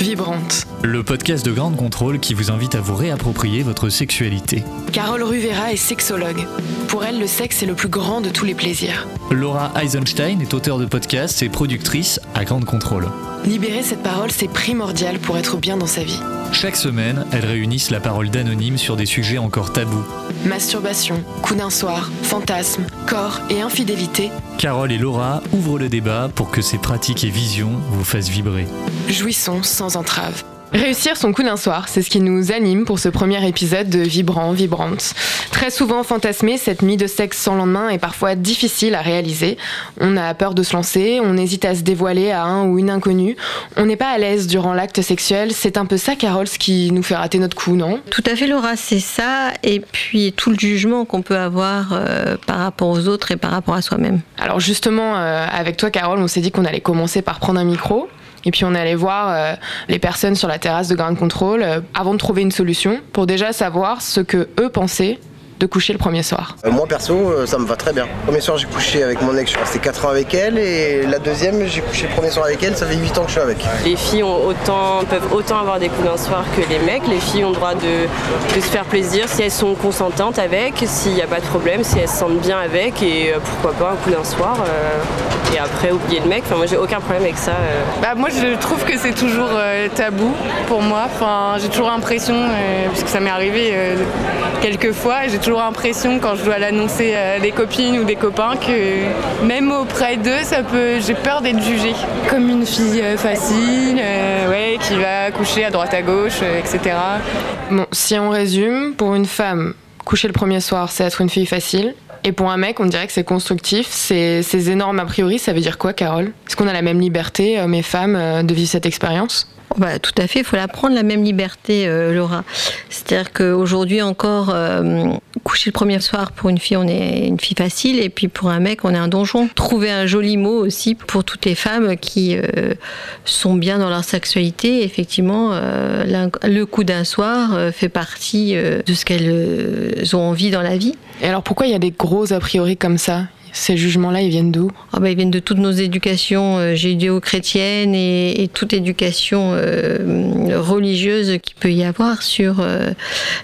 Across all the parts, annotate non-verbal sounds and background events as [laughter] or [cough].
Vibrante. Le podcast de Grande Contrôle qui vous invite à vous réapproprier votre sexualité. Carole Ruvera est sexologue. Pour elle, le sexe est le plus grand de tous les plaisirs. Laura Eisenstein est auteure de podcasts et productrice à Grande Contrôle. Libérer cette parole, c'est primordial pour être bien dans sa vie. Chaque semaine, elles réunissent la parole d'anonymes sur des sujets encore tabous. Masturbation, coup d'un soir, fantasme, corps et infidélité. Carole et Laura ouvrent le débat pour que ces pratiques et visions vous fassent vibrer. Jouissons sans entrave. Réussir son coup d'un soir, c'est ce qui nous anime pour ce premier épisode de Vibrant, Vibrante. Très souvent fantasmé, cette nuit de sexe sans lendemain est parfois difficile à réaliser. On a peur de se lancer, on hésite à se dévoiler à un ou une inconnue. On n'est pas à l'aise durant l'acte sexuel. C'est un peu ça, Carole, ce qui nous fait rater notre coup, non? Tout à fait, Laura, c'est ça. Et puis tout le jugement qu'on peut avoir euh, par rapport aux autres et par rapport à soi-même. Alors justement, euh, avec toi, Carole, on s'est dit qu'on allait commencer par prendre un micro. Et puis on est allé voir euh, les personnes sur la terrasse de Ground Control euh, avant de trouver une solution pour déjà savoir ce que eux pensaient de coucher le premier soir. Euh, moi perso, euh, ça me va très bien. Le premier soir, j'ai couché avec mon ex, je suis resté 4 ans avec elle. Et la deuxième, j'ai couché le premier soir avec elle, ça fait 8 ans que je suis avec. Les filles ont autant, peuvent autant avoir des coups d'un soir que les mecs. Les filles ont le droit de, de se faire plaisir si elles sont consentantes avec, s'il n'y a pas de problème, si elles se sentent bien avec. Et euh, pourquoi pas un coup d'un soir. euh, et après, oublier le mec. Enfin, moi, j'ai aucun problème avec ça. euh. Bah, moi je trouve que c'est toujours euh, tabou pour moi. Enfin, j'ai toujours l'impression, euh, puisque ça m'est arrivé euh, quelques fois, j'ai toujours l'impression quand je dois l'annoncer à des copines ou des copains que même auprès d'eux, ça peut, j'ai peur d'être jugée comme une fille euh, facile, euh, ouais, qui va coucher à droite à gauche, euh, etc. Bon, si on résume, pour une femme, coucher le premier soir, c'est être une fille facile. Et pour un mec, on dirait que c'est constructif. C'est ces énormes a priori, ça veut dire quoi, Carole? Est-ce qu'on a la même liberté, hommes et femmes, de vivre cette expérience? Bah, tout à fait, il faut la prendre la même liberté, euh, Laura. C'est-à-dire qu'aujourd'hui encore, euh, coucher le premier soir pour une fille, on est une fille facile, et puis pour un mec, on est un donjon. Trouver un joli mot aussi pour toutes les femmes qui euh, sont bien dans leur sexualité. Effectivement, le coup d'un soir fait partie de ce qu'elles ont envie dans la vie. Et alors pourquoi il y a des gros a priori comme ça? Ces jugements-là, ils viennent d'où? Bah, ils viennent de toutes nos éducations euh, judéo-chrétiennes et, toute éducation euh, religieuse qu'il peut y avoir sur euh,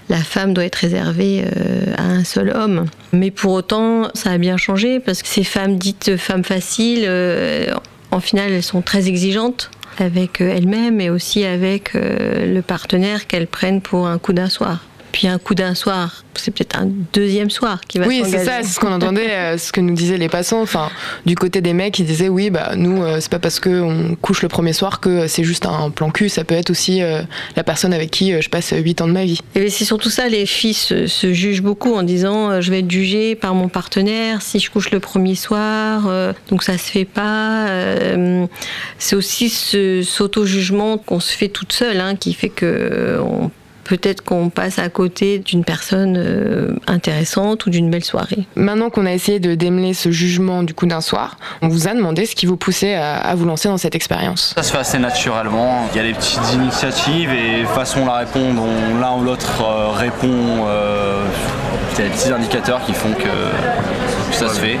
la femme doit être réservée euh, à un seul homme. Mais pour autant, ça a bien changé parce que ces femmes dites femmes faciles, en final, elles sont très exigeantes avec elles-mêmes et aussi avec le partenaire qu'elles prennent pour un coup d'un soir. Puis un coup d'un soir, c'est peut-être un deuxième soir qui va Oui, c'est ça, c'est ce qu'on entendait, euh, ce que nous disaient les passants. Enfin, du côté des mecs, ils disaient oui, bah nous, euh, c'est pas parce qu'on couche le premier soir que c'est juste un plan cul. Ça peut être aussi euh, la personne avec qui euh, je passe 8 ans de ma vie. Et c'est surtout ça, les filles se, se jugent beaucoup en disant euh, je vais être jugée par mon partenaire si je couche le premier soir, euh, donc ça se fait pas. Euh, c'est aussi ce s'auto-jugement qu'on se fait toute seule hein, qui fait que euh, on- peut-être qu'on passe à côté d'une personne euh, intéressante ou d'une belle soirée. Maintenant qu'on a essayé de démêler ce jugement du coup d'un soir, on vous a demandé ce qui vous poussait à, à vous lancer dans cette expérience. Ça se fait assez naturellement. Il y a des petites initiatives et façon la répondre, on- l'un ou l'autre euh, répond. euh, il y a des petits indicateurs qui font que, ça se fait.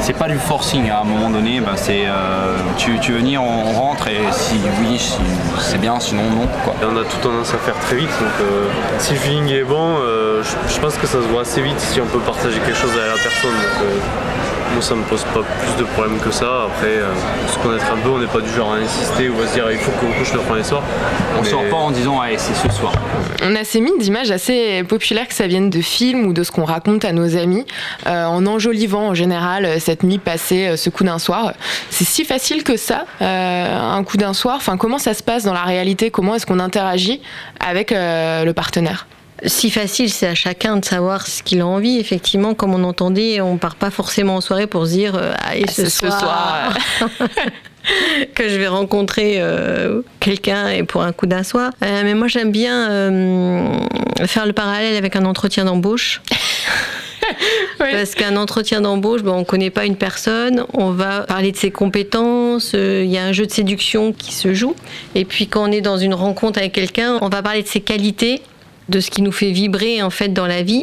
C'est pas du forcing à un moment donné. ben, c'est euh, tu, tu veux venir, on rentre et si oui, si- c'est bien, sinon non. Quoi. Et on a tout tendance à faire très vite, donc euh, si le feeling est bon, euh, je, je pense que ça se voit assez vite si on peut partager quelque chose à la personne. Donc, moi ça me pose pas plus de problèmes que ça. Après, euh, se connaître un peu, on n'est pas du genre à insister ou à se dire il faut qu'on couche le premier soir. On Mais- sort pas en disant allez c'est ce soir. On a ces mines d'images assez populaires que ça vienne de films ou de ce qu'on raconte à nos amis, euh, en enjolivant en général euh, cette nuit passée, euh, ce coup d'un soir. C'est si facile que ça, euh, un coup d'un soir. Enfin, comment ça se passe dans la réalité? Comment est-ce qu'on interagit avec euh, le partenaire? Si facile, c'est à chacun de savoir ce qu'il a envie. Effectivement, comme on entendait, on part pas forcément en soirée pour se dire euh, allez ce, Ah, ce soir, [laughs] que je vais rencontrer euh, quelqu'un et pour un coup d'un soir. Euh, mais moi, j'aime bien euh, faire le parallèle avec un entretien d'embauche. [laughs] Parce qu'un entretien d'embauche, ben, on ne connaît pas une personne, on va parler de ses compétences, euh, il y a un jeu de séduction qui se joue. Et puis quand on est dans une rencontre avec quelqu'un, on va parler de ses qualités de ce qui nous fait vibrer en fait dans la vie.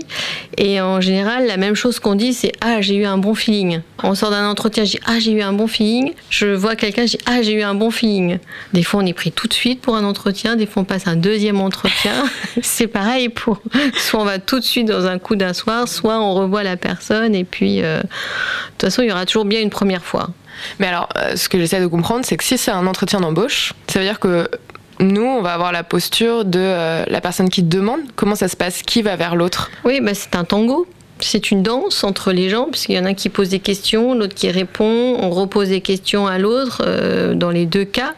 Et en général, la même chose qu'on dit, c'est ah j'ai eu un bon feeling. On sort d'un entretien, je dis ah j'ai eu un bon feeling. Je vois quelqu'un, je dis ah j'ai eu un bon feeling. Des fois on est pris tout de suite pour un entretien, des fois on passe un deuxième entretien. [laughs] c'est pareil pour soit on va tout de suite dans un coup d'un soir, soit on revoit la personne et puis euh, de toute façon il y aura toujours bien une première fois. Mais alors, euh, ce que j'essaie de comprendre, c'est que si c'est un entretien d'embauche, ça veut dire que nous, on va avoir la posture de euh, la personne qui demande comment ça se passe, qui va vers l'autre. Oui, bah, c'est un tango. C'est une danse entre les gens, puisqu'il y en a qui posent des questions, l'autre qui répond, on repose des questions à l'autre, euh, dans les deux cas,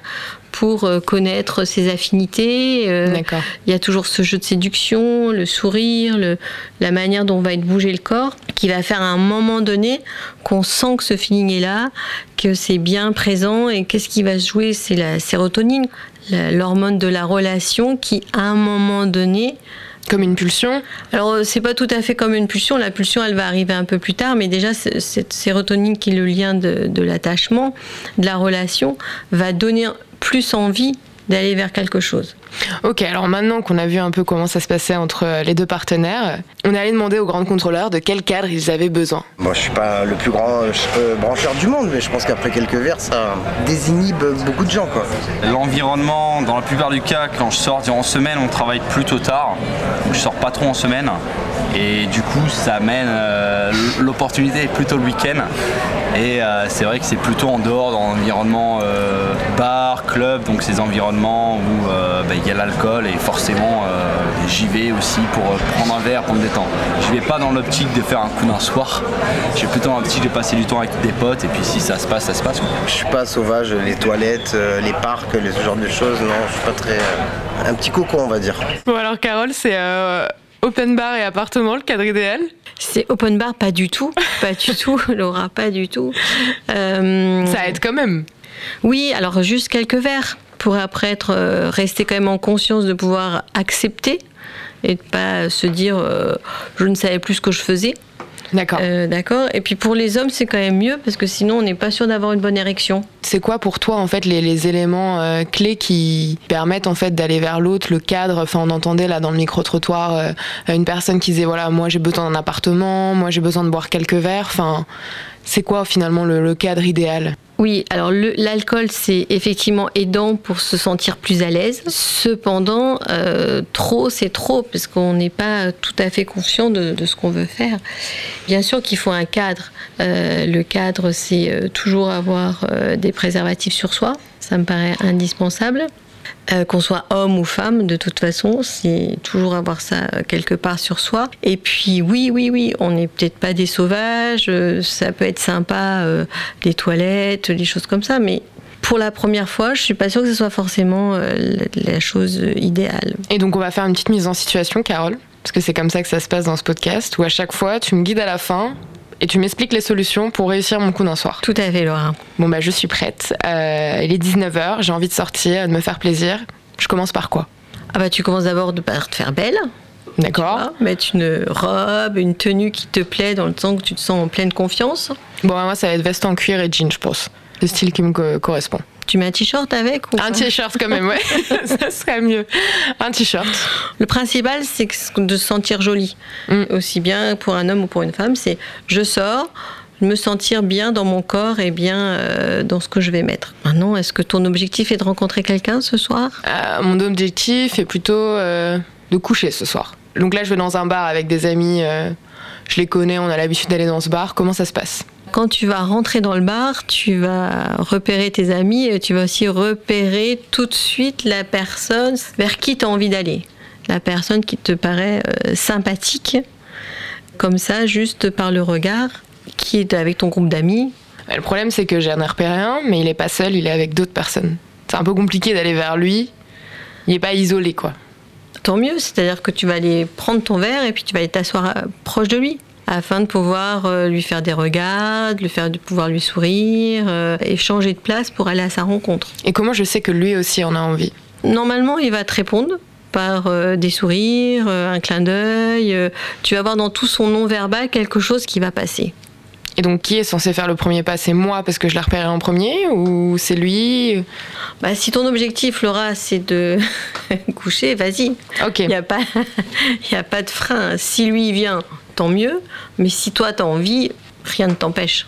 pour euh, connaître ses affinités. D'accord. Il y a toujours ce jeu de séduction, le sourire, le, la manière dont va être bougé le corps, qui va faire à un moment donné qu'on sent que ce feeling est là, que c'est bien présent, et qu'est-ce qui va se jouer? C'est la sérotonine, l'hormone de la relation qui, à un moment donné, Comme une pulsion alors, euh, c'est pas tout à fait comme une pulsion. La pulsion, elle va arriver un peu plus tard, mais déjà, cette sérotonine qui est le lien de, de l'attachement, de la relation, va donner plus envie d'aller vers quelque chose. Ok, alors maintenant qu'on a vu un peu comment ça se passait entre euh, les deux partenaires, on est allé demander aux grandes contrôleurs de quel cadre ils avaient besoin. Moi, je suis pas le plus grand euh, brancheur du monde, mais je pense qu'après quelques verres, ça désinhibe beaucoup de gens, quoi. L'environnement, dans la plupart du cas, quand je sors en semaine, on travaille plutôt tard. Donc je sors pas trop en semaine. Et du coup, ça amène euh, l'opportunité est plutôt le week-end. Et euh, c'est vrai que c'est plutôt en dehors dans l'environnement euh, bar, club, donc ces environnements où euh, bah, il y a l'alcool et forcément euh, j'y vais aussi pour prendre un verre, pour me détendre. Je vais pas dans l'optique de faire un coup d'un soir. Je vais plutôt dans l'optique de passer du temps avec des potes et puis si ça se passe, ça se passe. Je suis pas sauvage, les toilettes, euh, les parcs, les- ce genre de choses, non, je suis pas très. euh, un petit coco, on va dire. Bon alors Carole, c'est euh, open bar et appartement, le cadre idéal C'est open bar, pas du tout. [laughs] Pas du tout, Laura, pas du tout. Euh, Ça aide quand même. Oui, alors juste quelques verres pour après être, euh, rester quand même en conscience de pouvoir accepter et de pas se dire euh, je ne savais plus ce que je faisais. D'accord. Euh, D'accord. Et puis pour les hommes, c'est quand même mieux parce que sinon on n'est pas sûr d'avoir une bonne érection. C'est quoi pour toi en fait les, les éléments euh, clés qui permettent en fait d'aller vers l'autre, le cadre? Enfin, on entendait là dans le micro trottoir euh, une personne qui disait voilà moi j'ai besoin d'un appartement, moi j'ai besoin de boire quelques verres. Enfin, c'est quoi finalement le, le cadre idéal? Oui, alors l'alcool, c'est effectivement aidant pour se sentir plus à l'aise. Cependant, euh, trop, c'est trop, parce qu'on n'est pas tout à fait conscient de, ce qu'on veut faire. Bien sûr qu'il faut un cadre. Euh, le cadre, c'est euh, toujours avoir des préservatifs sur soi. Ça me paraît indispensable. Euh, qu'on soit homme ou femme, de toute façon, c'est toujours avoir ça euh, quelque part sur soi. Et puis, oui, oui, oui, on n'est peut-être pas des sauvages, euh, ça peut être sympa, les toilettes, les choses comme ça, mais pour la première fois, je suis pas sûre que ce soit forcément la, chose idéale. Et donc on va faire une petite mise en situation, Carole, parce que c'est comme ça que ça se passe dans ce podcast, où à chaque fois tu me guides à la fin et tu m'expliques les solutions pour réussir mon coup d'un soir. Tout à fait, Laura. Bon bah je suis prête. Euh, il est 19h, j'ai envie de sortir, de me faire plaisir. Je commence par quoi? Ah bah, tu commences d'abord par te faire belle, D'accord mettre une robe, une tenue qui te plaît, dans le sens que tu te sens en pleine confiance. Bon, bah, moi, ça va être veste en cuir et jean, je pense. Le style qui me co- correspond. Tu mets un t-shirt avec ou Un t-shirt quand même, ouais. [laughs] ça serait mieux. Un t-shirt. Le principal, c'est de se sentir jolie. Mm. Aussi bien pour un homme ou pour une femme, c'est je sors, me sentir bien dans mon corps et bien euh, dans ce que je vais mettre. Maintenant, est-ce que ton objectif est de rencontrer quelqu'un ce soir? Euh, mon objectif est plutôt euh, de coucher ce soir. Donc là, je vais dans un bar avec des amis. je les connais, on a l'habitude d'aller dans ce bar. Comment ça se passe? Quand tu vas rentrer dans le bar, tu vas repérer tes amis et tu vas aussi repérer tout de suite la personne vers qui tu as envie d'aller. La personne qui te paraît euh, sympathique, comme ça, juste par le regard, qui est avec ton groupe d'amis. Euh, Le problème, c'est que j'en ai repéré un, mais il est pas seul, il est avec d'autres personnes. C'est un peu compliqué d'aller vers lui. Il est pas isolé, quoi. Tant mieux, c'est-à-dire que tu vas aller prendre ton verre et puis tu vas aller t'asseoir euh, proche de lui afin de pouvoir euh, lui faire des regards, de, lui faire, de pouvoir lui sourire, euh, et changer de place pour aller à sa rencontre. Et comment je sais que lui aussi en a envie? Normalement, il va te répondre par euh, des sourires, un clin d'œil. tu vas voir dans tout son non-verbal quelque chose qui va passer. Et donc, qui est censé faire le premier pas? C'est moi parce que je l'ai repéré en premier ou c'est lui? Bah, Si ton objectif, Laura, c'est de [laughs] coucher, vas-y. Ok. Il n'y a, pas... [laughs] a pas de frein. Si lui vient, tant mieux. Mais si toi, tu as envie, rien ne t'empêche.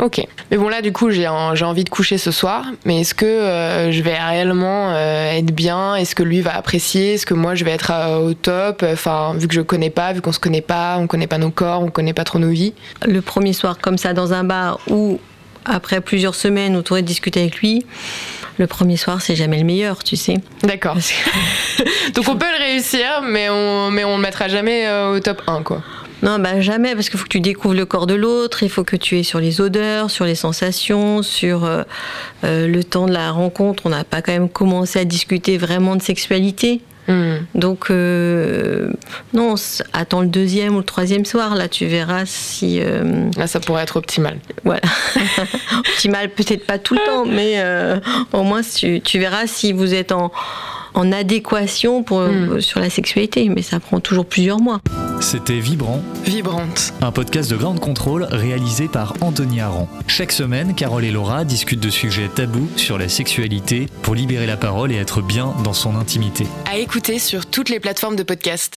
Ok. Mais bon, là, du coup, j'ai envie de coucher ce soir. Mais est-ce que euh, je vais réellement euh, être bien? Est-ce que lui va apprécier? Est-ce que moi, je vais être euh, au top? Enfin, vu que je connais pas, vu qu'on se connaît pas, on connaît pas nos corps, on connaît pas trop nos vies. Le premier soir, comme ça, dans un bar ou après plusieurs semaines où tu aurais discuté avec lui, le premier soir, c'est jamais le meilleur, tu sais. D'accord. [laughs] Donc on peut le réussir, mais on mais on le mettra jamais au top 1, quoi. Non, bah jamais, parce qu'il faut que tu découvres le corps de l'autre, il faut que tu aies sur les odeurs, sur les sensations, sur euh, euh, le temps de la rencontre. On n'a pas quand même commencé à discuter vraiment de sexualité. Hmm. Donc, euh, non, attends le deuxième ou le troisième soir, là, tu verras si. Là, ça pourrait être optimal. Voilà. [laughs] optimal, peut-être pas tout le temps, mais au moins, tu, tu verras si vous êtes en en adéquation pour, hmm. sur la sexualité, mais ça prend toujours plusieurs mois. C'était Vibrant. Vibrante. Un podcast de grande contrôle réalisé par Anthony Aran. Chaque semaine, Carole et Laura discutent de sujets tabous sur la sexualité pour libérer la parole et être bien dans son intimité. À écouter sur toutes les plateformes de podcast.